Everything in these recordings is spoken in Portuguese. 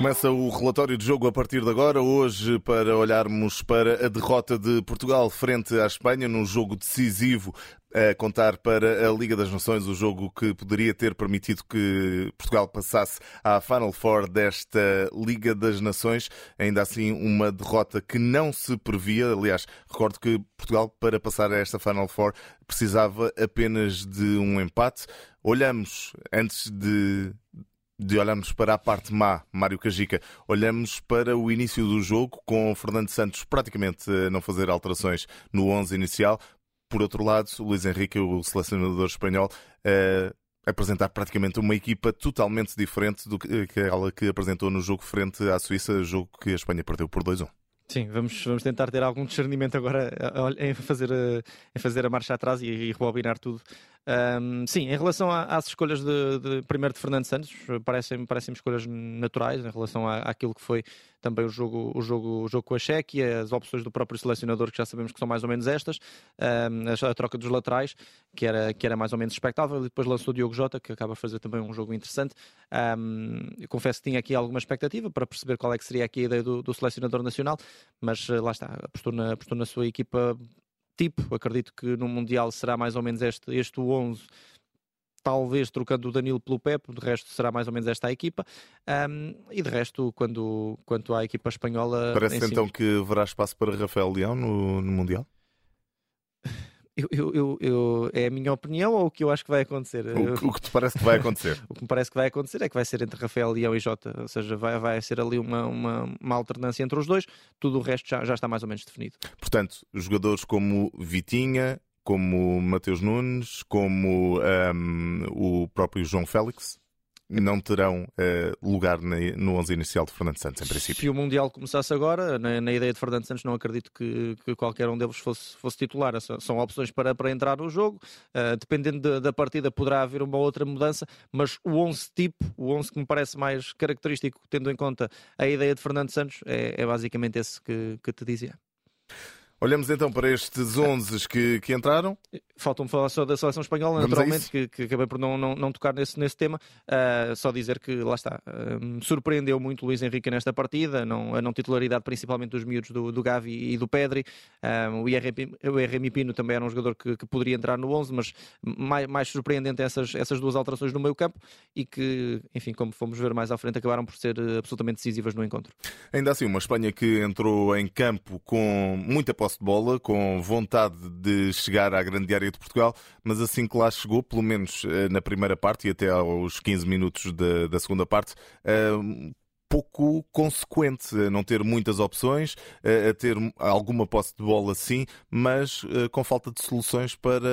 Começa o relatório de jogo a partir de agora, hoje para olharmos para a derrota de Portugal frente à Espanha num jogo decisivo a contar para a Liga das Nações, o jogo que poderia ter permitido que Portugal passasse à Final Four desta Liga das Nações. Ainda assim, uma derrota que não se previa. Aliás, recordo que Portugal, para passar a esta Final Four, precisava apenas de um empate. Olhamos, antes de de olharmos para a parte má, Mário Cajica, olhamos para o início do jogo com Fernando Santos praticamente não fazer alterações no 11 inicial. Por outro lado, Luís Henrique, o selecionador espanhol, a apresentar praticamente uma equipa totalmente diferente do que aquela que apresentou no jogo frente à Suíça, jogo que a Espanha perdeu por 2-1. Sim, vamos, vamos tentar ter algum discernimento agora em fazer a, em fazer a marcha atrás e, e rebobinar tudo. Um, sim, em relação às escolhas de, de, primeiro de Fernando Santos, parecem-me parecem escolhas naturais em relação à, àquilo que foi também o jogo, o jogo, o jogo com a Chequia, as opções do próprio selecionador, que já sabemos que são mais ou menos estas, um, a, troca dos laterais, que era, que era mais ou menos expectável, e depois lançou o Diogo Jota, que acaba a fazer também um jogo interessante. Um, confesso que tinha aqui alguma expectativa para perceber qual é que seria aqui a ideia do, do selecionador nacional, mas eh, lá está, apostou na, apostou na sua equipa tipo. Acredito que no Mundial será mais ou menos este, este 11 talvez trocando o Danilo pelo Pepe, de resto será mais ou menos esta a equipa. Um, e de resto, quando, quanto à equipa espanhola. Parece então que haverá espaço para Rafael Leão no, no Mundial? Eu, eu, eu, é a minha opinião ou o que eu acho que vai acontecer? O, o que te parece que vai acontecer? o que me parece que vai acontecer é que vai ser entre Rafael Leão e Jota, ou seja, vai, vai ser ali uma, uma, uma alternância entre os dois, tudo o resto já, já está mais ou menos definido. Portanto, jogadores como Vitinha, como Mateus Nunes, como um, o próprio João Félix, não terão uh, lugar no 11 inicial de Fernando Santos, em princípio. Se o Mundial começasse agora, na, na ideia de Fernando Santos, não acredito que, que, qualquer um deles fosse, fosse titular. São opções para, para entrar no jogo. Uh, dependendo de, da partida, poderá haver uma outra mudança, mas o 11 tipo, o 11 que me parece mais característico, tendo em conta a ideia de Fernando Santos, é, é basicamente esse que, que te dizia. Olhamos então para estes 11 que, que entraram. Faltam falar só da seleção espanhola, Vamos naturalmente, que, que, acabei por não, não, não tocar nesse, nesse tema. Uh, só dizer que, lá está, uh, surpreendeu muito Luís Henrique nesta partida, não, a não titularidade principalmente dos miúdos do, do Gavi e do Pedri. Uh, o, IRM Pino também era um jogador que, que poderia entrar no 11, mas mais, mais surpreendente essas, essas duas alterações no meio campo e que, enfim, como fomos ver mais à frente, acabaram por ser absolutamente decisivas no encontro. Ainda assim, uma Espanha que entrou em campo com muita posse posse de bola, com vontade de chegar à grande área de Portugal, mas assim que lá chegou, pelo menos eh, na primeira parte e até aos 15 minutos da, da segunda parte, eh, pouco consequente, não ter muitas opções, a ter alguma posse de bola sim, mas eh, com falta de soluções para,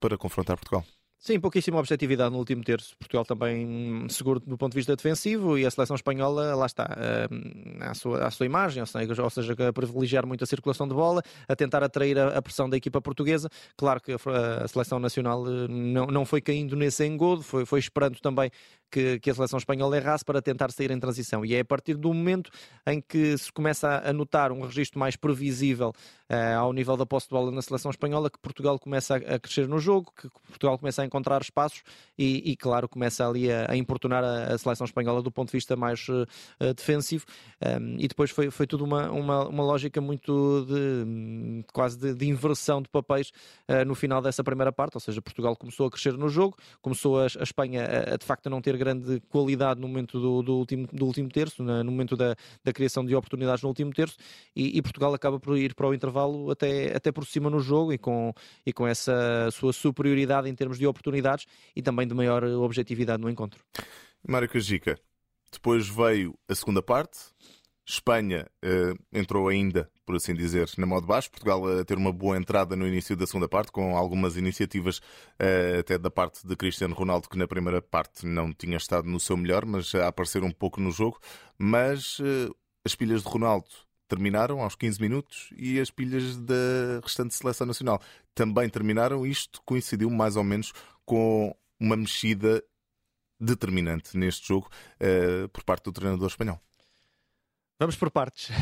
para confrontar Portugal. Sim, pouquíssima objetividade no último terço. Portugal também seguro do ponto de vista defensivo e a seleção espanhola, lá está, hum, à sua, à sua imagem, ou seja, a privilegiar muito a circulação de bola, a tentar atrair a, pressão da equipa portuguesa. Claro que a, seleção nacional eh, não, não foi caindo nesse engodo, foi, foi esperando também que, que, a seleção espanhola errasse para tentar sair em transição. E é a partir do momento em que se começa a notar um registro mais previsível uh, ao nível da posse de bola na seleção espanhola que Portugal começa a, a crescer no jogo, que Portugal começa a encontrar espaços e, e claro, começa ali a, a importunar a, a, seleção espanhola do ponto de vista mais uh, defensivo. Um, e depois foi, foi tudo uma, uma, uma lógica muito de quase de, de inversão de papéis uh, no final dessa primeira parte, ou seja, Portugal começou a crescer no jogo, começou a, a Espanha a, de facto a não ter grande qualidade no momento do, do último, do último terço, no momento da, da criação de oportunidades no último terço, e, e, Portugal acaba por ir para o intervalo até, até por cima no jogo e com, e com essa sua superioridade em termos de oportunidades e também de maior objetividade no encontro. Mário Cajica, depois veio a segunda parte, Espanha uh, entrou ainda, por assim dizer, na modo baixo. Portugal a ter uma boa entrada no início da segunda parte, com algumas iniciativas uh, até da parte de Cristiano Ronaldo, que na primeira parte não tinha estado no seu melhor, mas a aparecer um pouco no jogo. Mas uh, as pilhas de Ronaldo terminaram aos 15 minutos e as pilhas da restante seleção nacional também terminaram. Isto coincidiu mais ou menos com uma mexida determinante neste jogo por parte do treinador espanhol. Vamos por partes.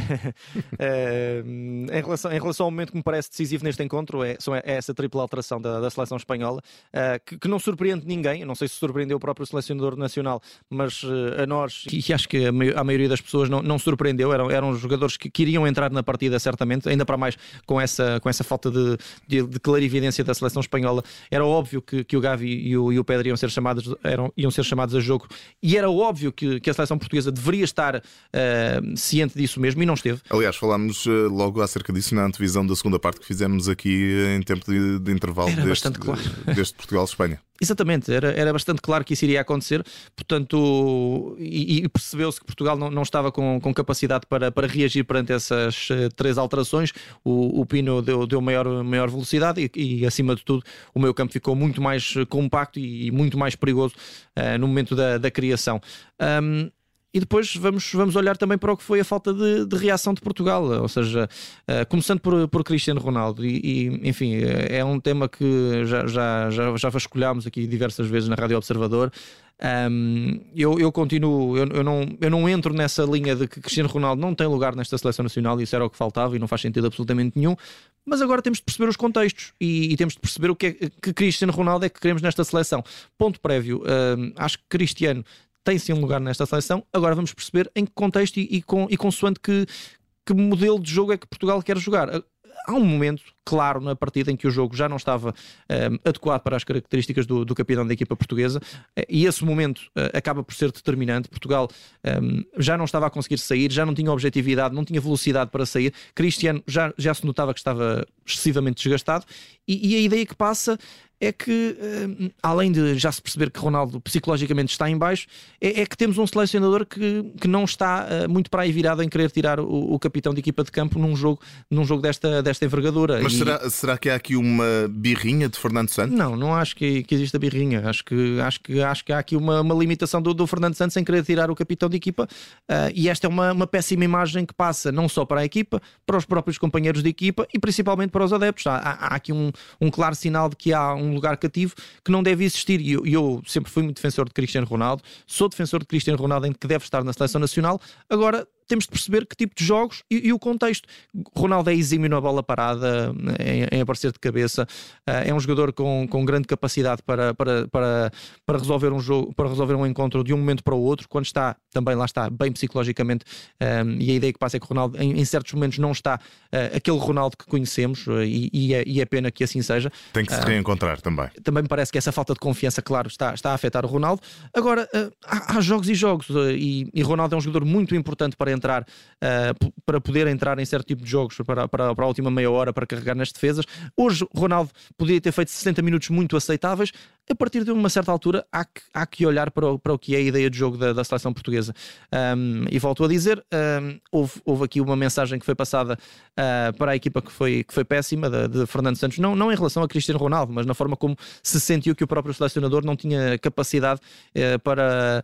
Em, relação, em relação ao momento que me parece decisivo neste encontro, é, é essa tripla alteração da, da seleção espanhola, uh, que, que, não surpreende ninguém. Eu não sei se surpreendeu o próprio selecionador nacional, mas uh, a nós, e, e acho que a, a, maioria das pessoas não, não surpreendeu. Eram, eram jogadores que queriam entrar na partida, certamente, ainda para mais com essa, com essa falta de, de, de clarividência da seleção espanhola. Era óbvio que, que o Gavi e o, e o Pedro iam ser, chamados, eram, iam ser chamados a jogo, e era óbvio que, que a seleção portuguesa deveria estar. Uh, ciente disso mesmo e não esteve. Aliás, falámos eh, logo acerca disso na antevisão da segunda parte que fizemos aqui eh, em tempo de, de intervalo era deste, claro. deste Portugal-Espanha. Exatamente, era, era bastante claro que isso iria acontecer, portanto, e, e percebeu-se que Portugal não, não estava com, com capacidade para, para reagir perante essas uh, três alterações. O, o Pino deu, deu maior, maior velocidade e, e, acima de tudo, o meio campo ficou muito mais compacto e, e muito mais perigoso uh, no momento da, da criação. Um, e depois vamos, vamos olhar também para o que foi a falta de, de reação de Portugal, ou seja, uh, começando por, por Cristiano Ronaldo, e, e, enfim, é um tema que já, já, já, já vasculhámos aqui diversas vezes na Rádio Observador. Um, eu, eu continuo, eu, eu, não, eu não entro nessa linha de que Cristiano Ronaldo não tem lugar nesta seleção nacional, e isso era o que faltava e não faz sentido absolutamente nenhum. Mas agora temos de perceber os contextos e, e temos de perceber o que é que Cristiano Ronaldo é que queremos nesta seleção. Ponto prévio, um, acho que Cristiano tem sim um lugar nesta seleção. Agora vamos perceber em que contexto e, e, com, e consoante que, que modelo de jogo é que Portugal quer jogar. Há um momento claro na partida em que o jogo já não estava um, eh, adequado para as características do, do, capitão da equipa portuguesa eh, e esse momento uh, acaba por ser determinante. Portugal um, já não estava a conseguir sair, já não tinha objetividade, não tinha velocidade para sair. Cristiano já, já se notava que estava excessivamente desgastado e, e a ideia que passa é que, eh, além de já se perceber que Ronaldo psicologicamente está em baixo, é, é que temos um selecionador que, que não está uh, muito para aí virado em querer tirar o, o, capitão de equipa de campo num jogo, num jogo desta, desta envergadura. Mas será, será que há aqui uma birrinha de Fernando Santos? Não, não acho que, que exista birrinha. Acho que, acho que, acho que há aqui uma, uma limitação do, do Fernando Santos em querer tirar o capitão de equipa uh, e esta é uma, uma péssima imagem que passa não só para a equipa, para os próprios companheiros de equipa e principalmente para os adeptos. Há, há, aqui um, um claro sinal de que há um lugar cativo que não deve existir. E eu, eu, sempre fui muito defensor de Cristiano Ronaldo, sou defensor de Cristiano Ronaldo em que deve estar na seleção nacional. Agora, temos de perceber que tipo de jogos e, e o contexto. Ronaldo é exímio na bola parada, em, em aparecer de cabeça, uh, é um jogador com, com grande capacidade para, para, para, para resolver um jogo, para resolver um encontro de um momento para o outro, quando está, também lá está, bem psicologicamente, um, ehm, e a ideia que passa é que o Ronaldo em, em certos momentos não está uh, aquele Ronaldo que conhecemos, uh, e, e, é, e, é, pena que assim seja. Tem que se reencontrar também. Também me parece que essa falta de confiança, claro, está, está a afetar o Ronaldo. Agora, há, há, jogos e jogos, e, e Ronaldo é um jogador muito importante para entrar, uh, para poder entrar em certo tipo de jogos para, para, para a última meia hora para carregar nas defesas. Hoje, Ronaldo poderia ter feito 60 minutos muito aceitáveis. A partir de uma certa altura, há que, há que olhar para o, para o que é a ideia de jogo da, da seleção portuguesa. Um, e volto a dizer: um, houve, houve aqui uma mensagem que foi passada uh, para a equipa que foi, que foi péssima, de, de Fernando Santos, não, não em relação a Cristiano Ronaldo, mas na forma como se sentiu que o próprio selecionador não tinha capacidade uh, para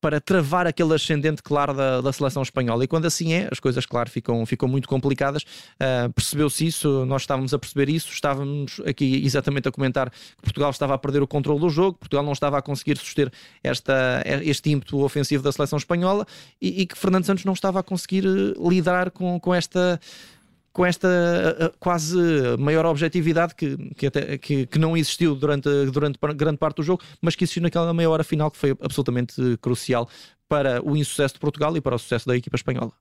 para travar aquele ascendente claro da, da, seleção espanhola. E quando assim é, as coisas, claro, ficam, ficam muito complicadas. Uh, Percebeu-se isso, nós estávamos a perceber isso, estávamos aqui exatamente a comentar que Portugal estava a perder o controle do jogo, Portugal não estava a conseguir suster esta, este ímpeto ofensivo da seleção espanhola e, e que Fernando Santos não estava a conseguir eh, lidar com, com esta com esta quase maior objetividade que, que, até, que, que, não existiu durante, durante grande parte do jogo, mas que existiu naquela meia hora final que foi absolutamente crucial para o insucesso de Portugal e para o sucesso da equipa espanhola.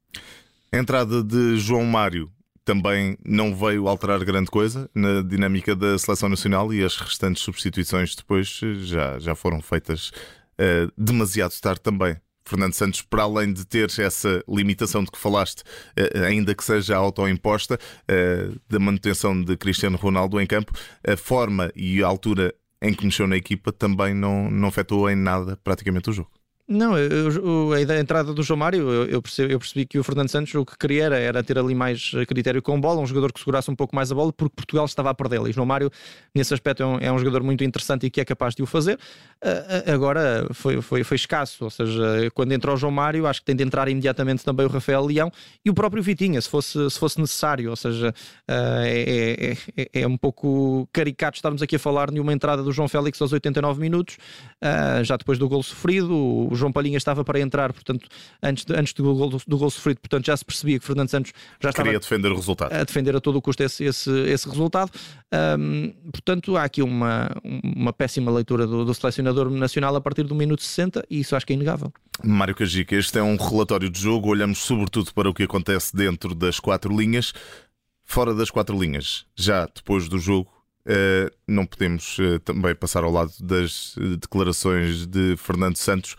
A entrada de João Mário também não veio alterar grande coisa na dinâmica da seleção nacional e as restantes substituições depois já, já foram feitas uh, demasiado tarde também. Fernando Santos, para além de ter essa limitação de que falaste, eh, ainda que seja autoimposta, eh, da manutenção de Cristiano Ronaldo em campo, a forma e a altura em que mexeu na equipa também não, não afetou em nada praticamente o jogo. Não, eu, a, a entrada do João Mário, eu, eu, percebi, eu, percebi, que o Fernando Santos o que queria era, era, ter ali mais critério com bola, um jogador que segurasse um pouco mais a bola, porque Portugal estava a perdê-la. E João Mário, nesse aspecto, é um, é um, jogador muito interessante e que é capaz de o fazer. Uh, agora foi, foi, foi, escasso, ou seja, quando entrou o João Mário, acho que tem de entrar imediatamente também o Rafael Leão e o próprio Vitinha, se fosse, se fosse necessário. Ou seja, uh, é, é, é, um pouco caricato estarmos aqui a falar de uma entrada do João Félix aos 89 minutos, uh, já depois do gol sofrido. O João Palhinha estava para entrar, portanto, antes, de, antes do, gol, do gol sofrido, portanto, já se percebia que Fernando Santos já estava Queria defender o resultado. a defender a todo o custo esse, esse, esse resultado. Um, portanto, há aqui uma, uma péssima leitura do, do selecionador nacional a partir do minuto 60 e isso acho que é inegável. Mário Cajica, este é um relatório de jogo, olhamos sobretudo para o que acontece dentro das quatro linhas. Fora das quatro linhas, já depois do jogo, Uh, não podemos uh, também passar ao lado das uh, declarações de Fernando Santos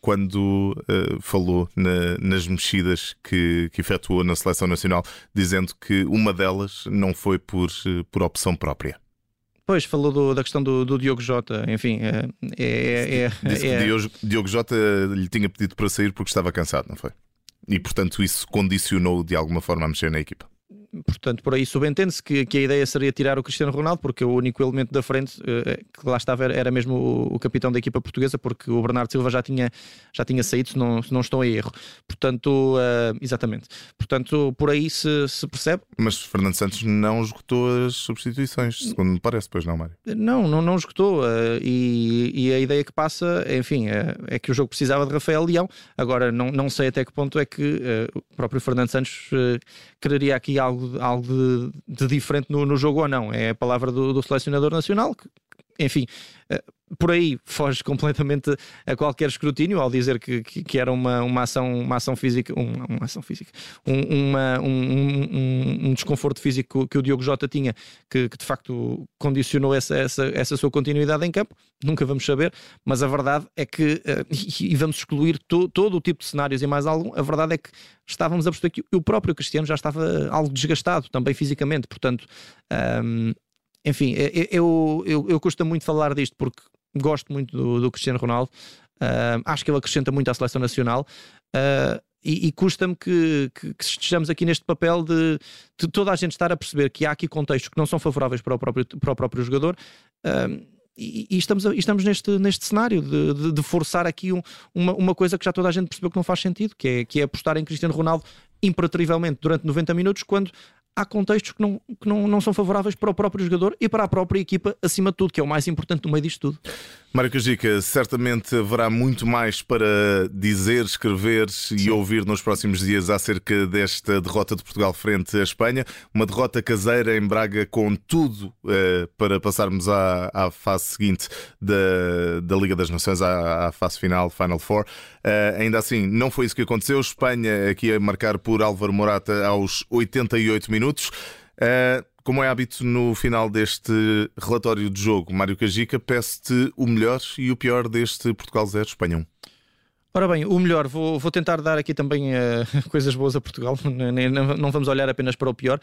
quando falou na, nas mexidas que, que efetuou na seleção nacional, dizendo que uma delas não foi por, por opção própria. Pois, falou do, da questão do, do, Diogo Jota, enfim, é. é, é Disse é, que Diogo, Diogo Jota lhe tinha pedido para sair porque estava cansado, não foi? E portanto isso condicionou de alguma forma a mexer na equipa portanto, por aí subentende-se que, que, a ideia seria tirar o Cristiano Ronaldo, porque o único elemento da frente uh, que lá estava era mesmo o, o, capitão da equipa portuguesa, porque o Bernardo Silva já tinha, já tinha saído, se não, se não estou em erro. Portanto, uh, exatamente. Portanto, por aí se, se, percebe. Mas Fernando Santos não esgotou as substituições, segundo me parece, pois não, Mário? Não, não, não esgotou. E, e, a ideia que passa, enfim, é que o jogo precisava de Rafael Leão. Agora, não, não sei até que ponto é que o próprio Fernando Santos quereria aqui algo algo, de, de diferente no, no, jogo ou não. É a palavra do, do selecionador nacional que, enfim, eh, por aí foge completamente a qualquer escrutínio ao dizer que, que, que era uma, uma, ação, uma ação física, uma, uma ação física, um, uma, um, um, desconforto físico que o Diogo Jota tinha, que, que de facto condicionou essa, essa, essa sua continuidade em campo. Nunca vamos saber, mas a verdade é que, eh, e vamos excluir to, todo o tipo de cenários e mais algum, a verdade é que estávamos a perceber que o próprio Cristiano já estava algo desgastado também fisicamente, portanto. Um, enfim, eu, eu, eu custa muito falar disto porque gosto muito do, do Cristiano Ronaldo, uh, acho que ele acrescenta muito à seleção nacional. Uh, e, e custa-me que, que, que, estejamos aqui neste papel de, de, toda a gente estar a perceber que há aqui contextos que não são favoráveis para o próprio, para o próprio jogador. E, e, estamos, estamos neste, neste cenário de, de, de forçar aqui um, uma, uma coisa que já toda a gente percebeu que não faz sentido, que é, que é apostar em Cristiano Ronaldo imperativamente durante 90 minutos, quando há contextos que, não, que não, não são favoráveis para o próprio jogador e para a própria equipa, acima de tudo, que é o mais importante no meio disto tudo. Mário Cajica, certamente haverá muito mais para dizer, escrever Sim. e ouvir nos próximos dias acerca desta derrota de Portugal frente à Espanha. Uma derrota caseira em Braga com tudo uh, para passarmos à, à fase seguinte da, da Liga das Nações, à, à fase final, Final Four. Uh, ainda assim, não foi isso que aconteceu. Espanha aqui a marcar por Álvaro Morata aos 88 minutos. Uh, como é hábito no final deste relatório de jogo, Mário Cajica, peço-te o melhor e o pior deste Portugal 0 Espanha 1. Ora bem, o melhor, vou, vou tentar dar aqui também uh, coisas boas a Portugal, não, vamos olhar apenas para o pior.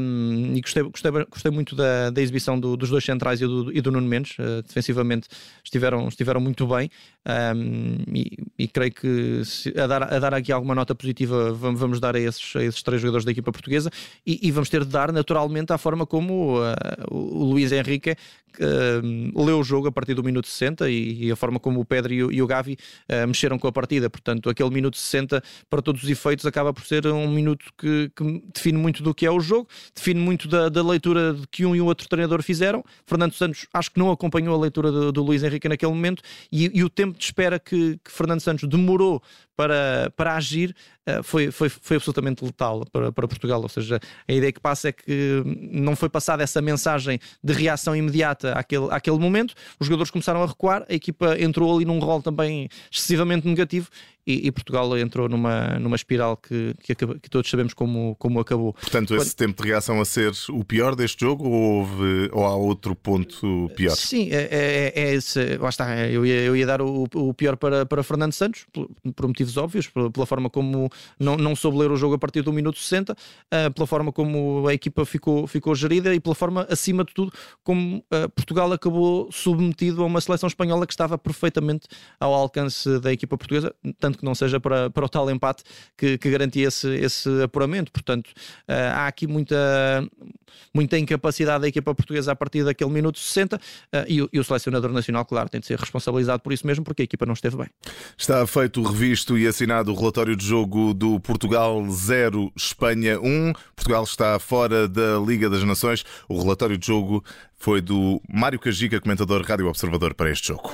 Um, e gostei, gostei, gostei muito da, da exibição do, dos dois centrais e do, e do Nuno Mendes. Uh, defensivamente estiveram, estiveram muito bem um, e, e, creio que se, a, dar, a dar aqui alguma nota positiva vamos, dar a esses, a esses três jogadores da equipa portuguesa e, e vamos ter de dar naturalmente à forma como uh, o Luís Henrique leu o jogo a partir do minuto 60 e, e a forma como o Pedro e o, e o Gavi mexeram com a partida. Portanto, aquele minuto 60, para todos os efeitos, acaba por ser um minuto que, que define muito do que é o jogo, define muito da, da, leitura que um e o outro treinador fizeram. Fernando Santos acho que não acompanhou a leitura do, do Luís Henrique naquele momento e, e, o tempo de espera que, que Fernando Santos demorou para, para agir uh, foi, foi, foi absolutamente letal para, para Portugal. Ou seja, a ideia que passa é que não foi passada essa mensagem de reação imediata àquele, àquele momento. Os jogadores começaram a recuar, a equipa entrou ali num rol também excessivamente negativo e, e, Portugal entrou numa, numa espiral que, que, que, todos sabemos como, como acabou. Portanto, esse Quando... tempo de reação a ser o pior deste jogo ou, houve, ou há outro ponto pior? Sim, é, é, é esse. Lá está, eu ia, eu ia dar o, o pior para, para Fernando Santos, por, por motivos óbvios, pela forma como não, não soube ler o jogo a partir do minuto 60, uh, eh, pela forma como a equipa ficou, ficou gerida e pela forma, acima de tudo, como uh, Portugal acabou submetido a uma seleção espanhola que estava perfeitamente ao alcance da equipa portuguesa, tanto que não seja para, para o tal empate que, que garantia esse, esse apuramento. Portanto, uh, há aqui muita, muita incapacidade da equipa portuguesa a partir daquele minuto 60 uh, e, e, o selecionador nacional, claro, tem de ser responsabilizado por isso mesmo, porque a equipa não esteve bem. Está feito revisto e assinado o relatório de jogo do Portugal 0, Espanha 1. Portugal está fora da Liga das Nações. O relatório de jogo foi do Mário Cajica, comentador Rádio Observador para este jogo.